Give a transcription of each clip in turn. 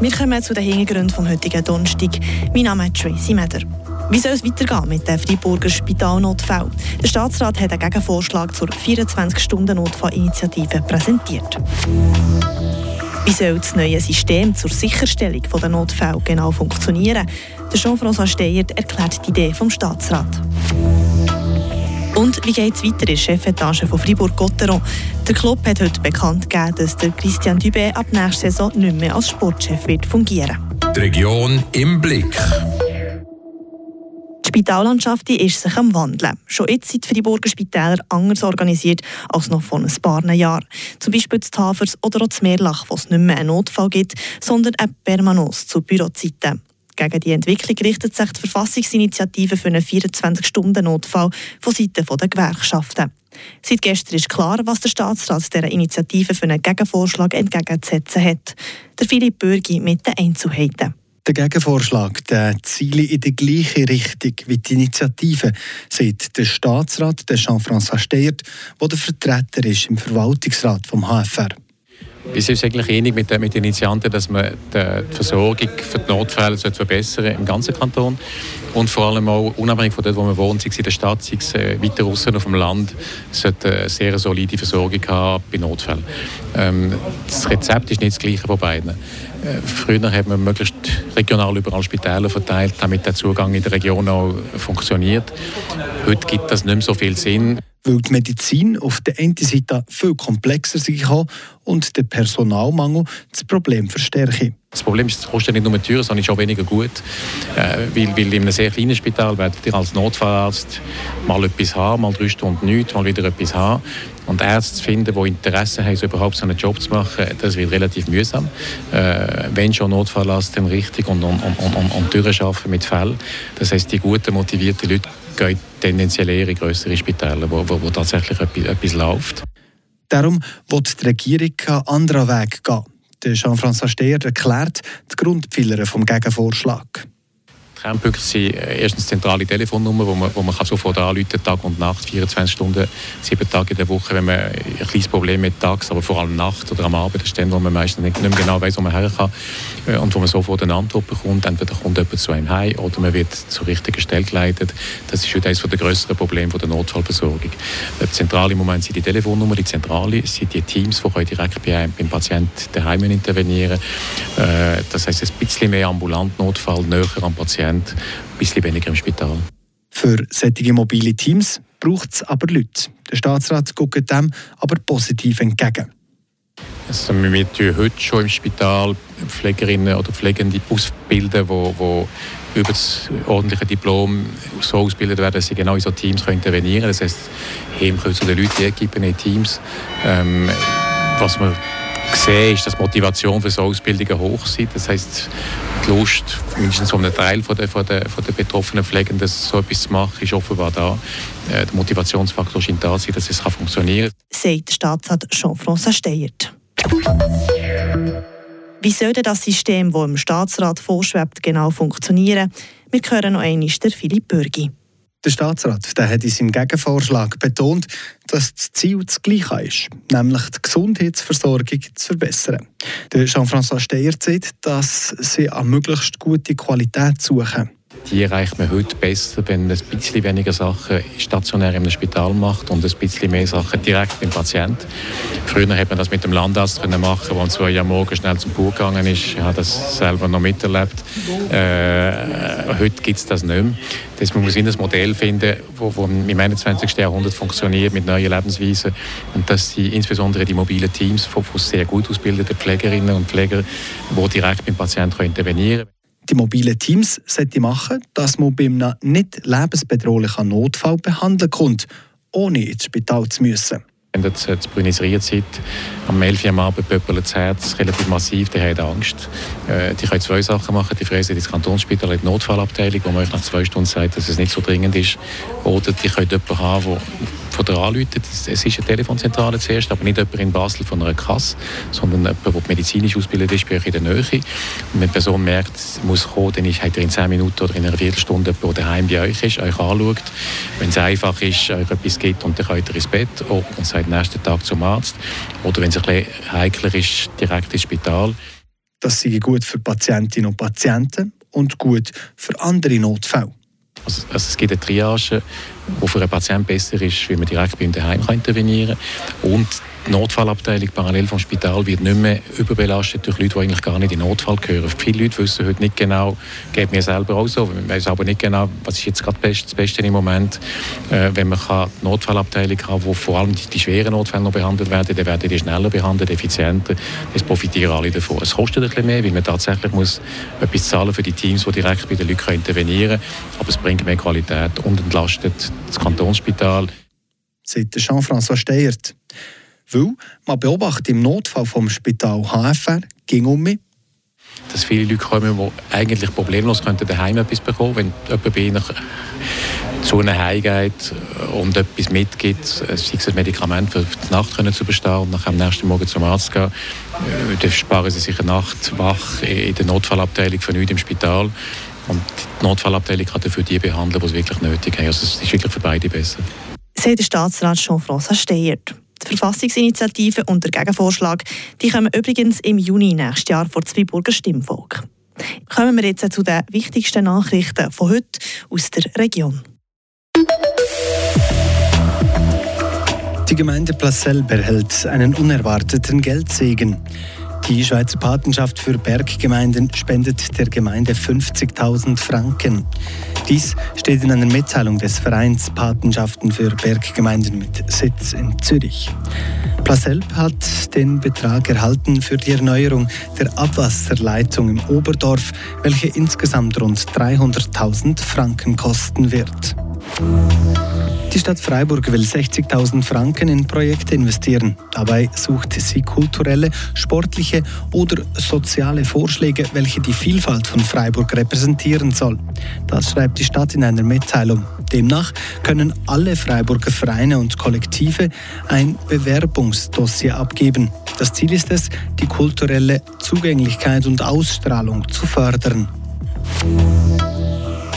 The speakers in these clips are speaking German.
Wir kommen zu den Hintergründen vom heutigen Donnerstag. Mein Name ist Tracy Meder. Wie soll es weitergehen mit dem Freiburger Spitalnotfall? Der Staatsrat hat einen Gegenvorschlag zur 24-Stunden-Notfallinitiative präsentiert. Wie soll das neue System zur Sicherstellung der Notfälle genau funktionieren? Der Jean-François Steyert erklärt die Idee vom Staatsrat. Und wie geht es weiter in der Chefetage von Fribourg-Gotteron? Der Club hat heute bekannt gegeben, dass der Christian Dubé ab nächster Saison nicht mehr als Sportchef wird fungieren. Die Region im Blick. Die Spitallandschaft ist sich am Wandeln. Schon jetzt sind die Freiburger Spitäler anders organisiert als noch vor ein paar Jahren. Zum Beispiel das Tafers oder auch das Meerlach, wo es nicht mehr einen Notfall gibt, sondern eine Permanence zu Bürozeiten. Gegen die Entwicklung richtet sich die Verfassungsinitiative für einen 24-Stunden-Notfall von Seiten der Gewerkschaften. Seit gestern ist klar, was der Staatsrat dieser Initiative für einen Gegenvorschlag entgegenzusetzen hat. Der Philipp Bürgi mit den Einzelheiten. Der Gegenvorschlag der ziele in die gleiche Richtung wie die Initiative, sagt der Staatsrat, der Jean-François Steyert, der der Vertreter ist im Verwaltungsrat vom HFR. Wir sind uns eigentlich einig mit, den Initianten, dass man die Versorgung für die Notfälle verbessern im ganzen Kanton und vor allem auch unabhängig von dort, wo man wohnt, sei es in der Stadt, sei es äh, weiter außen auf dem Land, sollte eine sehr solide Versorgung haben bei Notfällen. Ähm, das Rezept ist nicht das gleiche von beiden. Äh, früher hat man möglichst regional überall Spitäler verteilt, damit der Zugang in der Region auch funktioniert. Heute gibt das nicht mehr so viel Sinn weil die Medizin auf der einen Seite viel komplexer sein kann und der Personalmangel das Problem verstärkt. Das Problem ist, es kostet nicht nur teuer, sondern ist auch weniger gut. Äh, weil, weil in einem sehr kleinen Spital werdet ihr als Notfallarzt mal etwas haben, mal drei Stunden nichts, mal wieder etwas haben. Und Ärzte zu finden, die Interesse haben, so überhaupt so einen Job zu machen, das wird relativ mühsam. Äh, wenn schon Notfallarzt, dann richtig und, und, und, und, und durcharbeiten mit Fällen. Das heisst, die guten, motivierten Leute gehen tendenziell eher in größere Spitäler, wo, wo, wo tatsächlich etwas, etwas läuft. Darum wird die Regierung einen anderen Weg gehen. Jean-François Steyer erklärt die Grundpfeiler vom Gegenvorschlag. Kernpunkte sind äh, erstens zentrale Telefonnummer, wo man, wo man sofort anrufen Tag und Nacht, 24 Stunden, sieben Tage in der Woche, wenn man ein kleines Problem mit tags, aber vor allem nachts oder am Abend, das ist wo man meistens nicht, mehr genau weiß, wo man her kann äh, und wo man sofort eine Antwort bekommt. Entweder kommt jemand zu einem heim oder man wird zur richtigen Stelle geleitet. Das ist heute eines der grösseren Probleme der Notfallversorgung. Äh, zentrale im Moment sind die Telefonnummer, die zentrale sind die Teams, die direkt bei einem, beim Patienten daheim intervenieren. Das heißt, ein bisschen mehr ambulant Notfall, näher am Patienten Prozent, ein bisschen weniger im Spital. Für solche mobile Teams braucht es aber Leute. Der Staatsrat guckt dem aber positiv entgegen. Also wir tun heute schon im Spital Pflegerinnen oder Pflegende ausbilden, die, die über das ordentliche Diplom so ausgebildet werden, dass sie genau in so Teams intervenieren können. Das heisst, Heim können zu den Leuten geben in Teams. Ähm, was man sehen, ist, dass die Motivation für so Ausbildungen hoch ist. Das heisst, die Lust, mindestens von einem Teil von der, von der, von der betroffenen Pflegenden, so etwas zu machen, ist offenbar da. Äh, der Motivationsfaktor scheint da zu sein, dass es funktionieren kann. Sagt Staatsrat Jean-François Steyert. Wie soll das System, das im Staatsrat vorschwebt, genau funktionieren? Wir hören noch einmal Philipp Bürgi. Der Staatsrat der hat in seinem Gegenvorschlag betont, dass das Ziel das gleiche ist, nämlich die Gesundheitsversorgung zu verbessern. Jean-François Steyer sagt, dass sie eine möglichst gute Qualität suchen die erreicht man heute besser, wenn man ein bisschen weniger Sachen stationär im Spital macht und ein bisschen mehr Sachen direkt beim Patienten. Früher hat man das mit dem Landarzt können machen, der um zwei Uhr morgens schnell zum Bauch gegangen ist. Ich habe das selber noch miterlebt. Äh, heute gibt es das nicht mehr. Das muss man ein Modell finden, das im 21. Jahrhundert funktioniert mit neuen Lebensweisen und dass die, insbesondere die mobilen Teams von, von sehr gut ausgebildeten Pflegerinnen und Pflegern, die direkt beim Patienten intervenieren können die mobilen Teams machen, dass man bei einem nicht lebensbedrohlichen Notfall behandeln kommt, ohne ins Spital zu müssen. Wenn ihr zu Buenos Aires am 11 Uhr am Abend pöppelt das Herz relativ massiv, die haben Angst. Äh, die können zwei Sachen machen. Die fräsen ins Kantonsspital in die Notfallabteilung, wo man euch nach zwei Stunden sagt, dass es nicht so dringend ist. Oder die können jemanden haben, der der anruft. Es ist eine Telefonzentrale zuerst, aber nicht jemand in Basel von einer Kasse, sondern jemand, der medizinisch ausgebildet ist, bei euch in der Nähe. Und wenn die Person merkt, sie muss kommen, dann ist, hat er in 10 Minuten oder in einer Viertelstunde jemand, der daheim bei euch ist, euch anschaut. Wenn es einfach ist, euch etwas gibt und dann könnt ihr ins Bett und seid nächsten Tag zum Arzt. Oder wenn es bisschen heikler ist, direkt ins Spital. Das sei gut für Patientinnen und Patienten und gut für andere Notfälle. Also, also es gibt eine Triage, die für einen Patienten besser ist, wie man direkt bei ihm daheim intervenieren kann. Und die Notfallabteilung parallel vom Spital wird nicht mehr überbelastet durch Leute, die eigentlich gar nicht in Notfall gehören. Viele Leute wissen heute nicht genau, geht mir selber auch so, man weiß aber nicht genau, was ist jetzt gerade das Beste im Moment. Äh, wenn man kann die Notfallabteilung hat, wo vor allem die, die, schweren Notfälle noch behandelt werden, dann werden die schneller behandelt, effizienter. Das profitieren alle davon. Es kostet ein bisschen mehr, weil man tatsächlich muss etwas zahlen für die Teams, die direkt bei den Leuten intervenieren können. Aber es bringt mehr Qualität und entlastet das Kantonsspital. Seit Jean-François Steyert. Weil man beobachtet im Notfall vom Spital HFR ging um mich, dass viele Leute kommen, die eigentlich problemlos könnten daheim etwas bekommen wenn jemand bei ihnen zu ihnen heimgeht und etwas mitgibt, sei es ein Medikament für die Nacht können zu bestehen und am nächsten Morgen zum Arzt gehen, äh, dann sparen sie sich eine Nacht wach in der Notfallabteilung von nichts im Spital und die Notfallabteilung kann dafür die behandeln, die es wirklich nötig haben. Also es ist wirklich für beide besser. Sagt der Staatsrat Jean-François Steyert. Die Verfassungsinitiative und der Gegenvorschlag die kommen übrigens im Juni nächstes Jahr vor das Freiburger Stimmvolk. Kommen wir jetzt zu den wichtigsten Nachrichten von heute aus der Region. Die Gemeinde Placel behält einen unerwarteten Geldsegen. Die Schweizer Patenschaft für Berggemeinden spendet der Gemeinde 50.000 Franken. Dies steht in einer Mitteilung des Vereins Patenschaften für Berggemeinden mit Sitz in Zürich. Plaselb hat den Betrag erhalten für die Erneuerung der Abwasserleitung im Oberdorf, welche insgesamt rund 300.000 Franken kosten wird. Die Stadt Freiburg will 60.000 Franken in Projekte investieren. Dabei sucht sie kulturelle, sportliche oder soziale Vorschläge, welche die Vielfalt von Freiburg repräsentieren soll. Das schreibt die Stadt in einer Mitteilung. Demnach können alle Freiburger Vereine und Kollektive ein Bewerbungsdossier abgeben. Das Ziel ist es, die kulturelle Zugänglichkeit und Ausstrahlung zu fördern.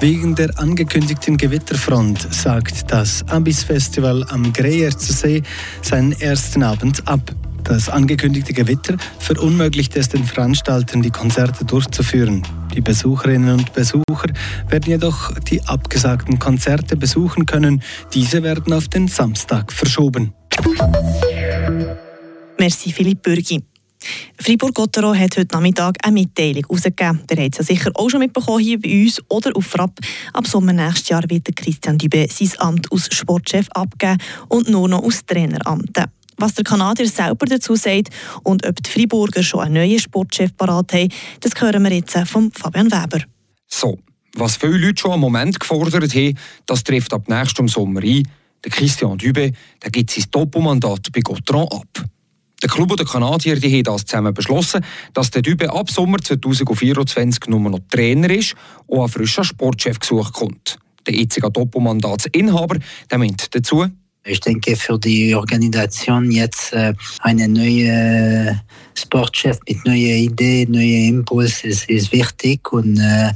Wegen der angekündigten Gewitterfront sagt das Abyss-Festival am Greyerzer See seinen ersten Abend ab. Das angekündigte Gewitter verunmöglicht es den Veranstaltern, die Konzerte durchzuführen. Die Besucherinnen und Besucher werden jedoch die abgesagten Konzerte besuchen können. Diese werden auf den Samstag verschoben. Merci Philipp Bürgi. Fribourg-Gottero hat heute Nachmittag eine Mitteilung herausgegeben. Der hat es ja sicher auch schon mitbekommen hier bei uns oder auf Frapp. Ab Sommer nächstes Jahr wird Christian Dübe sein Amt als Sportchef abgeben und nur noch aus Traineramt. Was der Kanadier selber dazu sagt und ob die Friburger schon einen neuen Sportchef parat haben, das hören wir jetzt von Fabian Weber. So, was viele Leute schon am Moment gefordert haben, das trifft ab nächstem Sommer ein. Der Christian Dübe der gibt sein Doppelmandat bei Gautran ab. Der Club und der Kanadier die haben das zusammen beschlossen, dass der Dübe ab Sommer 2024 nur noch Trainer ist und ein frischer Sportchef gesucht kommt. Der jetzige Doppelmandatsinhaber der meint dazu, ich denke, für die Organisation jetzt äh, eine neue Sportchef mit neuen Ideen, neuen Impulsen ist, ist wichtig und äh,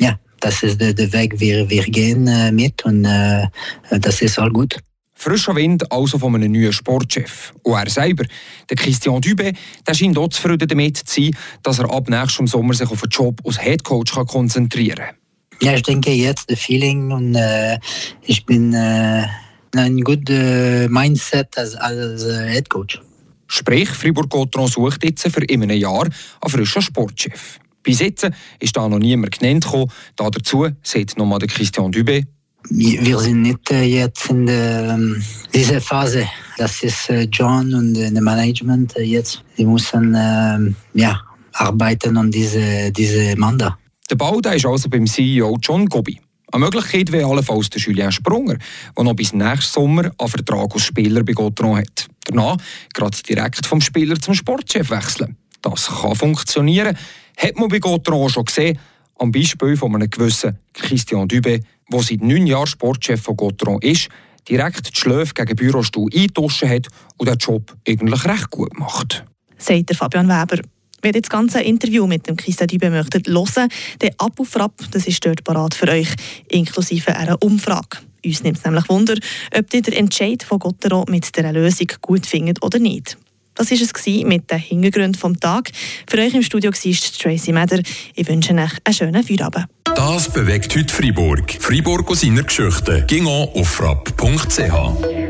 ja, das ist der, der Weg, wir, wir gehen äh, mit und äh, das ist all gut. Frischer Wind also von einem neuen Sportchef. Und er selber, der Christian Dübe, der scheint auch zufrieden damit zu sein, dass er ab nächstem Sommer sich auf den Job als Headcoach konzentrieren kann. Ja, ich denke jetzt das Feeling und äh, ich bin äh, ein gutes Mindset als, als äh, Headcoach. Sprich, Fribourg-Gotron sucht jetzt für in einem Jahr einen frischen Sportchef. Bis jetzt ist da noch niemand genannt gekommen. Da dazu sagt nochmal der Christian Dübe, wir sind nicht äh, jetzt in ähm, dieser Phase. Das ist äh, John und äh, das Management jetzt. Die müssen ähm, ja, arbeiten an diese, diese Mandat. Der Bau der ist also beim CEO John Gobi. Eine Möglichkeit wäre allenfalls der Julien Sprunger, der noch bis nächsten Sommer einen Vertrag als Spieler bei Gotron hat. Danach gerade direkt vom Spieler zum Sportchef wechseln. Das kann funktionieren. Hat man bei Gotron schon gesehen, am Beispiel von einem gewissen Christian Dübe, der seit neun Jahren Sportchef von Gotron ist, direkt die Schläfe gegen Bürostuhl eingetauscht hat und den Job eigentlich recht gut macht. Sagt der Fabian Weber. Ihr das ganze Interview mit dem Christian Dübe möchtet hören, dann ab auf Rapp, das ist dort parat für euch, inklusive einer Umfrage. Uns nimmt es nämlich Wunder, ob ihr den Entscheid von Gottero mit dieser Lösung gut findet oder nicht. Das war es mit den Hintergründen des Tages. Für euch im Studio war Tracy Meder. Ich wünsche euch einen schönen Feierabend. Das bewegt heute Freiburg. Freiburg aus seiner Geschichte. Ging auf frapp.ch.